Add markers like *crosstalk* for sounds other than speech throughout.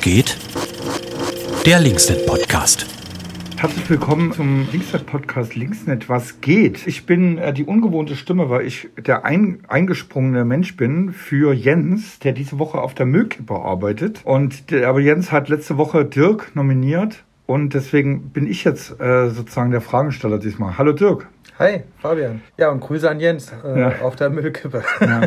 Geht? Der Linksnet-Podcast. Herzlich willkommen zum Linksnet-Podcast Linksnet. Was geht? Ich bin äh, die ungewohnte Stimme, weil ich der ein, eingesprungene Mensch bin für Jens, der diese Woche auf der Müllkippe arbeitet. Und der, aber Jens hat letzte Woche Dirk nominiert und deswegen bin ich jetzt äh, sozusagen der Fragesteller diesmal. Hallo Dirk. Hi, Fabian. Ja, und Grüße an Jens äh, ja. auf der Müllkippe. Ja.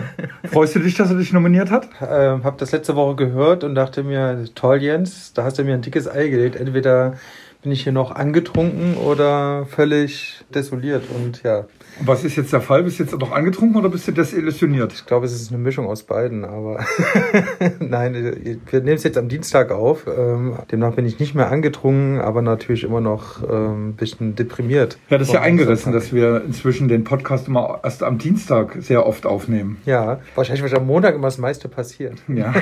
Freust du dich, dass er dich nominiert hat? Ähm, hab das letzte Woche gehört und dachte mir, toll, Jens, da hast du mir ein dickes Ei gelegt. Entweder bin ich hier noch angetrunken oder völlig desoliert und ja. Was ist jetzt der Fall? Bist du jetzt noch angetrunken oder bist du desillusioniert? Ich glaube, es ist eine Mischung aus beiden, aber *laughs* nein, wir nehmen es jetzt am Dienstag auf. Ähm, demnach bin ich nicht mehr angetrunken, aber natürlich immer noch ähm, ein bisschen deprimiert. Ja, das ist ja eingerissen, dass wir inzwischen den Podcast immer erst am Dienstag sehr oft aufnehmen. Ja, wahrscheinlich wird am Montag immer das meiste passiert. Ja.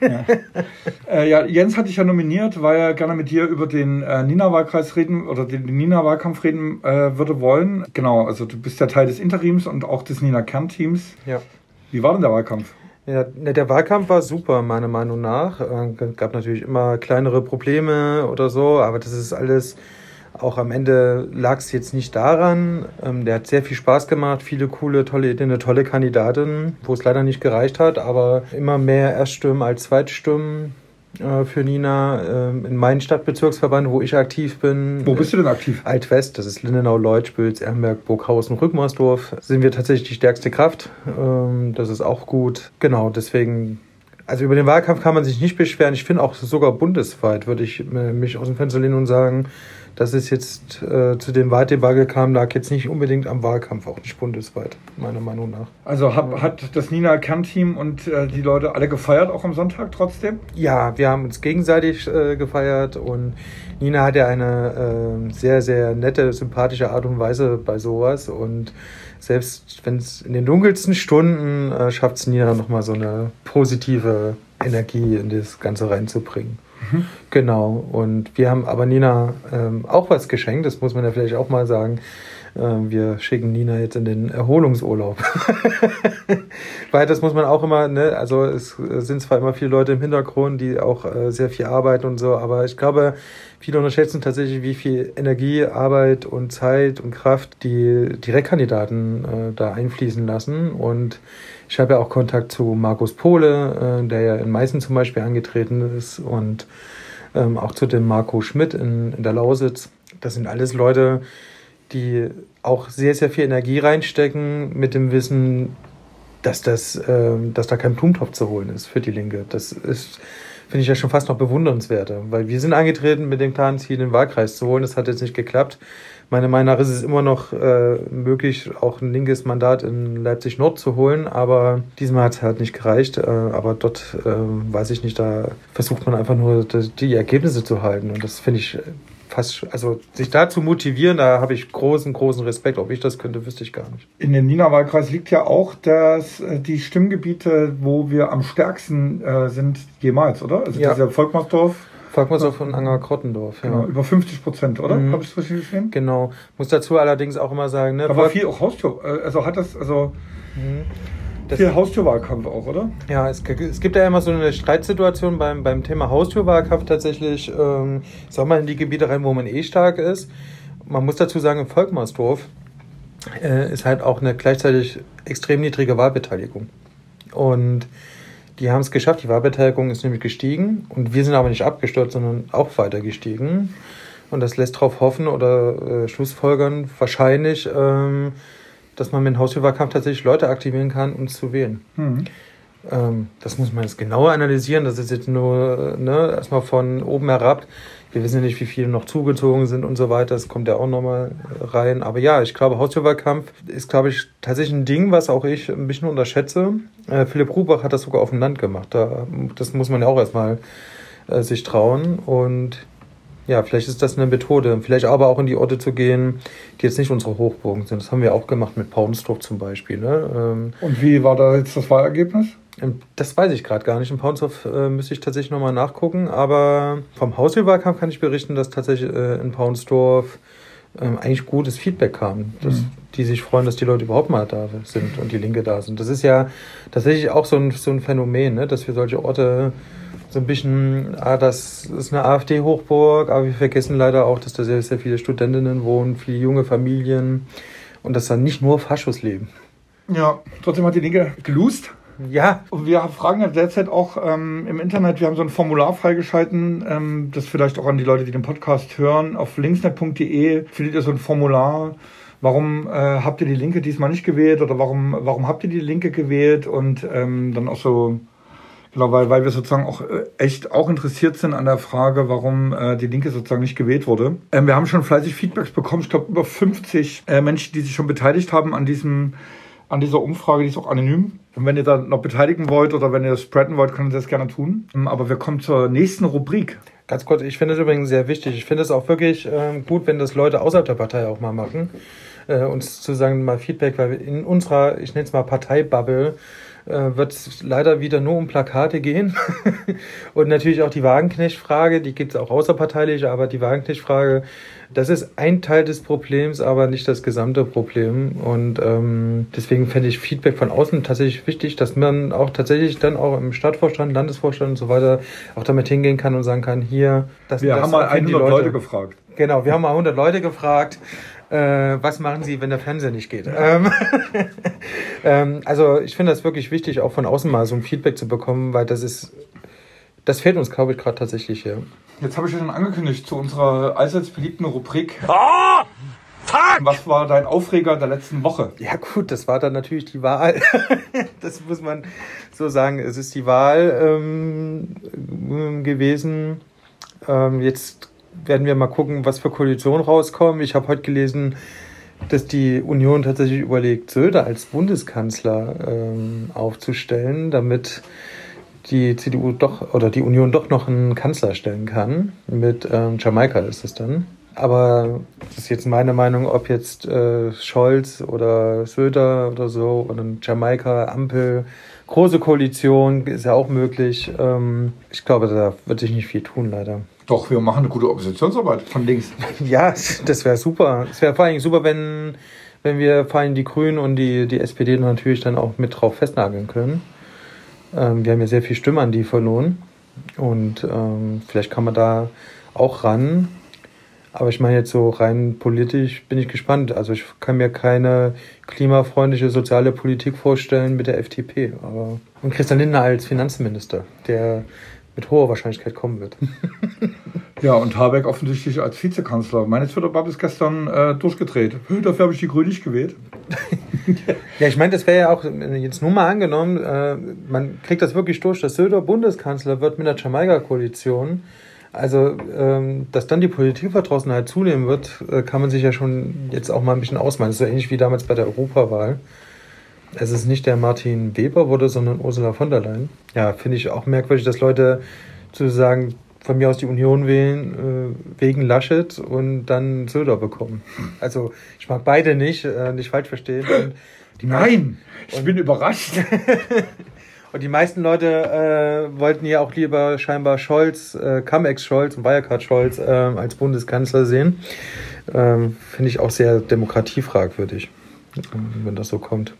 ja. *laughs* äh, ja Jens hatte ich ja nominiert, weil er gerne mit dir über den äh, Nina-Wahlkreis reden oder den, den Nina-Wahlkampf reden äh, würde wollen. Genau, also du bist ja Teil des Interims und auch des Nina Kern-Teams. Ja. Wie war denn der Wahlkampf? Ja, ne, der Wahlkampf war super, meiner Meinung nach. Es äh, gab natürlich immer kleinere Probleme oder so, aber das ist alles, auch am Ende lag es jetzt nicht daran. Ähm, der hat sehr viel Spaß gemacht, viele coole, tolle Ideen, eine tolle Kandidatin, wo es leider nicht gereicht hat, aber immer mehr Erststimmen als Zweitstimmen. Äh, für Nina ähm, in meinem Stadtbezirksverband, wo ich aktiv bin. Wo bist du denn aktiv? Altwest, das ist Lindenau, Leutspülz, Erlenberg, Burghausen, Rückmarsdorf. Sind wir tatsächlich die stärkste Kraft. Ähm, das ist auch gut. Genau, deswegen also über den Wahlkampf kann man sich nicht beschweren. Ich finde auch sogar bundesweit würde ich äh, mich aus dem Fenster lehnen und sagen, dass es jetzt äh, zu dem Wahldebakel kam, lag jetzt nicht unbedingt am Wahlkampf, auch nicht bundesweit, meiner Meinung nach. Also hab, hat das Nina Kern-Team und äh, die Leute alle gefeiert, auch am Sonntag trotzdem? Ja, wir haben uns gegenseitig äh, gefeiert und Nina hat ja eine äh, sehr, sehr nette, sympathische Art und Weise bei sowas und selbst wenn es in den dunkelsten Stunden äh, schafft es Nina nochmal so eine positive Energie in das Ganze reinzubringen. Genau. Und wir haben aber Nina ähm, auch was geschenkt, das muss man ja vielleicht auch mal sagen. Ähm, wir schicken Nina jetzt in den Erholungsurlaub. *laughs* Weil das muss man auch immer, ne, also es sind zwar immer viele Leute im Hintergrund, die auch äh, sehr viel arbeiten und so, aber ich glaube, viele unterschätzen tatsächlich, wie viel Energie, Arbeit und Zeit und Kraft die Direktkandidaten äh, da einfließen lassen. Und ich habe ja auch Kontakt zu Markus Pohle, äh, der ja in Meißen zum Beispiel angetreten ist und ähm, auch zu dem Marco Schmidt in, in der Lausitz. Das sind alles Leute, die auch sehr, sehr viel Energie reinstecken mit dem Wissen, dass, das, äh, dass da kein Blumentopf zu holen ist für die Linke. Das ist, finde ich ja schon fast noch bewundernswerter, weil wir sind angetreten mit dem klaren Ziel, den Wahlkreis zu holen. Das hat jetzt nicht geklappt. Meiner Meinung nach ist es immer noch äh, möglich, auch ein linkes Mandat in Leipzig Nord zu holen, aber diesmal hat es halt nicht gereicht. Äh, aber dort, äh, weiß ich nicht, da versucht man einfach nur die Ergebnisse zu halten. Und das finde ich fast, also sich da zu motivieren, da habe ich großen, großen Respekt. Ob ich das könnte, wüsste ich gar nicht. In dem Nina-Wahlkreis liegt ja auch dass äh, die Stimmgebiete, wo wir am stärksten äh, sind jemals, oder? Also ja. dieser Volkmarsdorf. Volkmarsdorf von Anger-Krottendorf, ja. Genau, über 50 Prozent, oder? Mhm. Habe ich es richtig gesehen? Genau. Muss dazu allerdings auch immer sagen, ne? Da war viel auch Haustür, äh, also hat das, also... Mhm. Das Viel Haustürwahlkampf auch, oder? Ja, es, es, gibt ja immer so eine Streitsituation beim, beim Thema Haustürwahlkampf tatsächlich. Ähm, soll man in die Gebiete rein, wo man eh stark ist. Man muss dazu sagen, im Volkmarsdorf äh, ist halt auch eine gleichzeitig extrem niedrige Wahlbeteiligung. Und die haben es geschafft, die Wahlbeteiligung ist nämlich gestiegen und wir sind aber nicht abgestürzt, sondern auch weiter gestiegen. Und das lässt darauf hoffen oder äh, Schlussfolgern wahrscheinlich, ähm, dass man mit dem Haustürwahlkampf tatsächlich Leute aktivieren kann, um zu wählen. Mhm. Ähm, das muss man jetzt genauer analysieren. Das ist jetzt nur ne, erstmal von oben herab. Wir wissen ja nicht, wie viele noch zugezogen sind und so weiter. Das kommt ja auch nochmal rein. Aber ja, ich glaube, Haustürwahlkampf ist, glaube ich, tatsächlich ein Ding, was auch ich ein bisschen unterschätze. Äh, Philipp Rubach hat das sogar auf dem Land gemacht. Da, das muss man ja auch erstmal äh, sich trauen. Und ja, vielleicht ist das eine Methode. Vielleicht aber auch in die Orte zu gehen, die jetzt nicht unsere Hochburgen sind. Das haben wir auch gemacht mit Paunsdorf zum Beispiel. Ne? Ähm, Und wie war da jetzt das Wahlergebnis? Ähm, das weiß ich gerade gar nicht. In Paunsdorf äh, müsste ich tatsächlich nochmal nachgucken. Aber vom Hauswahlkampf kann ich berichten, dass tatsächlich äh, in Paunsdorf äh, eigentlich gutes Feedback kam. Dass mhm. die sich freuen, dass die Leute überhaupt mal da sind und die Linke da sind. Das ist ja tatsächlich auch so ein, so ein Phänomen, ne? dass wir solche Orte so ein bisschen, ah, das ist eine AfD-Hochburg, aber wir vergessen leider auch, dass da sehr, sehr viele Studentinnen wohnen, viele junge Familien und dass da nicht nur Faschos leben. Ja, trotzdem hat die Linke gelust. Ja. Und wir fragen ja derzeit auch ähm, im Internet, wir haben so ein Formular freigeschalten, ähm, das vielleicht auch an die Leute, die den Podcast hören. Auf linksnet.de findet ihr so ein Formular. Warum äh, habt ihr die Linke diesmal nicht gewählt oder warum, warum habt ihr die Linke gewählt? Und ähm, dann auch so Genau, weil, weil wir sozusagen auch äh, echt auch interessiert sind an der Frage, warum äh, die Linke sozusagen nicht gewählt wurde. Ähm, wir haben schon fleißig Feedbacks bekommen. Ich glaube, über 50 äh, Menschen, die sich schon beteiligt haben an diesem an dieser Umfrage, die ist auch anonym. Und wenn ihr da noch beteiligen wollt oder wenn ihr das spreaden wollt, könnt ihr das gerne tun. Ähm, aber wir kommen zur nächsten Rubrik. Ganz kurz, ich finde es übrigens sehr wichtig. Ich finde es auch wirklich äh, gut, wenn das Leute außerhalb der Partei auch mal machen. Äh, uns zu sagen, mal Feedback, weil in unserer, ich nenne es mal Parteibubble, äh, wird es leider wieder nur um Plakate gehen. *laughs* und natürlich auch die Wagenknecht-Frage, die gibt es auch außerparteilich, aber die Wagenknecht-Frage, das ist ein Teil des Problems, aber nicht das gesamte Problem. Und ähm, deswegen fände ich Feedback von außen tatsächlich wichtig, dass man auch tatsächlich dann auch im Stadtvorstand, Landesvorstand und so weiter auch damit hingehen kann und sagen kann, hier, das Wir das haben mal 100 Leute. Leute gefragt. Genau, wir haben mal 100 Leute gefragt äh, was machen Sie, wenn der Fernseher nicht geht? Ähm, *laughs* ähm, also ich finde das wirklich wichtig, auch von außen mal so ein Feedback zu bekommen, weil das ist, das fehlt uns, glaube ich, gerade tatsächlich hier. Jetzt habe ich ja schon angekündigt zu unserer allseits beliebten Rubrik. Oh! Fuck! Was war dein Aufreger der letzten Woche? Ja gut, das war dann natürlich die Wahl. *laughs* das muss man so sagen. Es ist die Wahl ähm, gewesen. Ähm, jetzt werden wir mal gucken, was für Koalitionen rauskommen. Ich habe heute gelesen, dass die Union tatsächlich überlegt, Söder als Bundeskanzler ähm, aufzustellen, damit die CDU doch oder die Union doch noch einen Kanzler stellen kann. Mit ähm, Jamaika ist es dann. Aber das ist jetzt meine Meinung, ob jetzt äh, Scholz oder Söder oder so oder Jamaika, Ampel, große Koalition ist ja auch möglich. Ähm, ich glaube, da wird sich nicht viel tun, leider. Doch, wir machen eine gute Oppositionsarbeit von links. *laughs* Ja, das wäre super. Es wäre vor allem super, wenn, wenn wir vor allem die Grünen und die, die SPD natürlich dann auch mit drauf festnageln können. Ähm, wir haben ja sehr viel Stimme an die verloren. Und ähm, vielleicht kann man da auch ran. Aber ich meine jetzt so rein politisch bin ich gespannt. Also ich kann mir keine klimafreundliche soziale Politik vorstellen mit der FDP. Aber und Christian Lindner als Finanzminister, der mit hoher Wahrscheinlichkeit kommen wird. *laughs* ja, und Habeck offensichtlich als Vizekanzler. Meine Twitter-Bubble ist gestern äh, durchgedreht. Dafür habe ich die Grünen nicht gewählt. *laughs* ja, ich meine, das wäre ja auch jetzt nur mal angenommen, äh, man kriegt das wirklich durch, dass Söder Bundeskanzler wird mit der Jamaika-Koalition. Also, ähm, dass dann die Politikverdrossenheit zunehmen wird, äh, kann man sich ja schon jetzt auch mal ein bisschen ausmalen. Das ist so ähnlich wie damals bei der Europawahl es ist nicht der Martin Weber wurde, sondern Ursula von der Leyen. Ja, finde ich auch merkwürdig, dass Leute zu sagen, von mir aus die Union wählen, äh, wegen Laschet und dann Söder bekommen. Also ich mag beide nicht, äh, nicht falsch verstehen. Nein, ich bin überrascht. *laughs* und die meisten Leute äh, wollten ja auch lieber scheinbar Scholz, äh, Cum-Ex Scholz und Wirecard Scholz äh, als Bundeskanzler sehen. Ähm, Finde ich auch sehr demokratiefragwürdig, wenn das so kommt.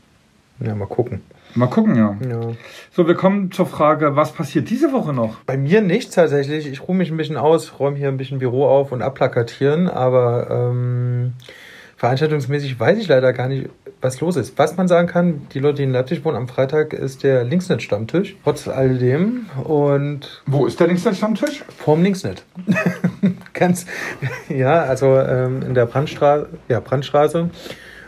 Ja, mal gucken. Mal gucken, ja. ja. So, wir kommen zur Frage, was passiert diese Woche noch? Bei mir nichts tatsächlich. Ich ruhe mich ein bisschen aus, räume hier ein bisschen Büro auf und abplakatieren, aber ähm, veranstaltungsmäßig weiß ich leider gar nicht, was los ist. Was man sagen kann, die Leute, die in Leipzig wohnen, am Freitag ist der Linksnet-Stammtisch, trotz alledem. Und Wo ist der Linksnet-Stammtisch? Vorm Linksnet. *laughs* Ganz, ja, also ähm, in der Brandstraße, ja, Brandstraße.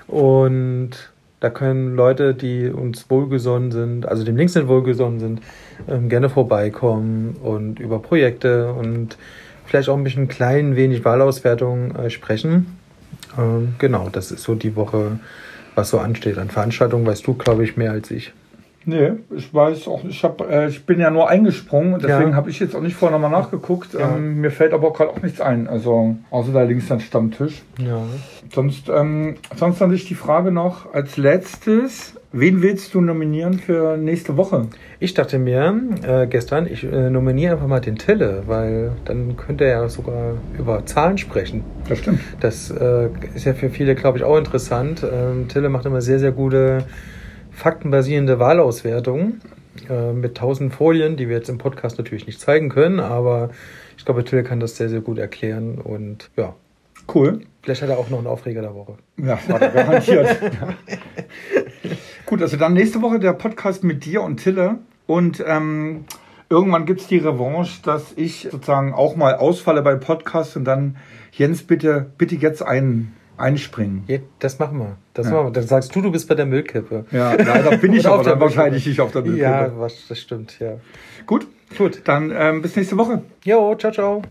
Und da können Leute, die uns wohlgesonnen sind, also dem Linksnet wohlgesonnen sind, ähm, gerne vorbeikommen und über Projekte und vielleicht auch ein bisschen klein wenig Wahlauswertung äh, sprechen. Ähm, genau, das ist so die Woche, was so ansteht. An Veranstaltungen weißt du, glaube ich, mehr als ich. Nee, ich weiß auch, ich, hab, äh, ich bin ja nur eingesprungen und deswegen ja. habe ich jetzt auch nicht vorher nochmal nachgeguckt. Ja. Ähm, mir fällt aber auch gerade auch nichts ein, also außer da links am Stammtisch. Ja. Sonst, ähm, sonst an dich die Frage noch als letztes. Wen willst du nominieren für nächste Woche? Ich dachte mir äh, gestern, ich äh, nominiere einfach mal den Tille, weil dann könnte er ja sogar über Zahlen sprechen. Das stimmt. Das äh, ist ja für viele, glaube ich, auch interessant. Ähm, Tille macht immer sehr, sehr gute faktenbasierende Wahlauswertung. äh, mit tausend Folien, die wir jetzt im Podcast natürlich nicht zeigen können, aber ich glaube, Till kann das sehr, sehr gut erklären und ja. Cool. Vielleicht hat er auch noch einen Aufreger der Woche. Ja, war der garantiert. ja. *laughs* Gut, also dann nächste Woche der Podcast mit dir und Tille. Und ähm, irgendwann gibt es die Revanche, dass ich sozusagen auch mal ausfalle bei Podcasts und dann, Jens, bitte, bitte jetzt ein, einspringen. Ja, das machen wir. Das Ja. machen wir. Dann sagst du, du bist bei der Müllkippe. Ja, leider *laughs* bin ich aber der dann wahrscheinlich nicht auf der Müllkippe. Ja, was, das stimmt, ja. Gut, Gut. dann ähm, bis nächste Woche. Jo, ciao, ciao.